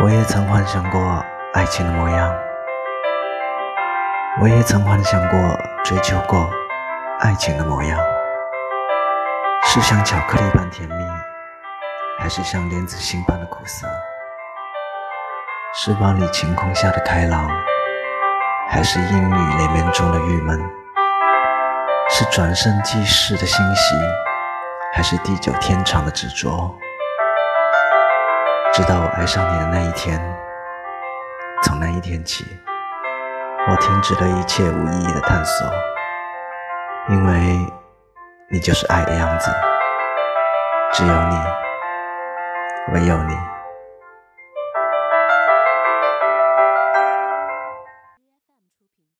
我也曾幻想过爱情的模样，我也曾幻想过追求过爱情的模样，是像巧克力般甜蜜，还是像莲子心般的苦涩？是万里晴空下的开朗，还是阴雨连绵中的郁闷？是转瞬即逝的欣喜，还是地久天长的执着？直到我爱上你的那一天，从那一天起，我停止了一切无意义的探索，因为你就是爱的样子，只有你，唯有你。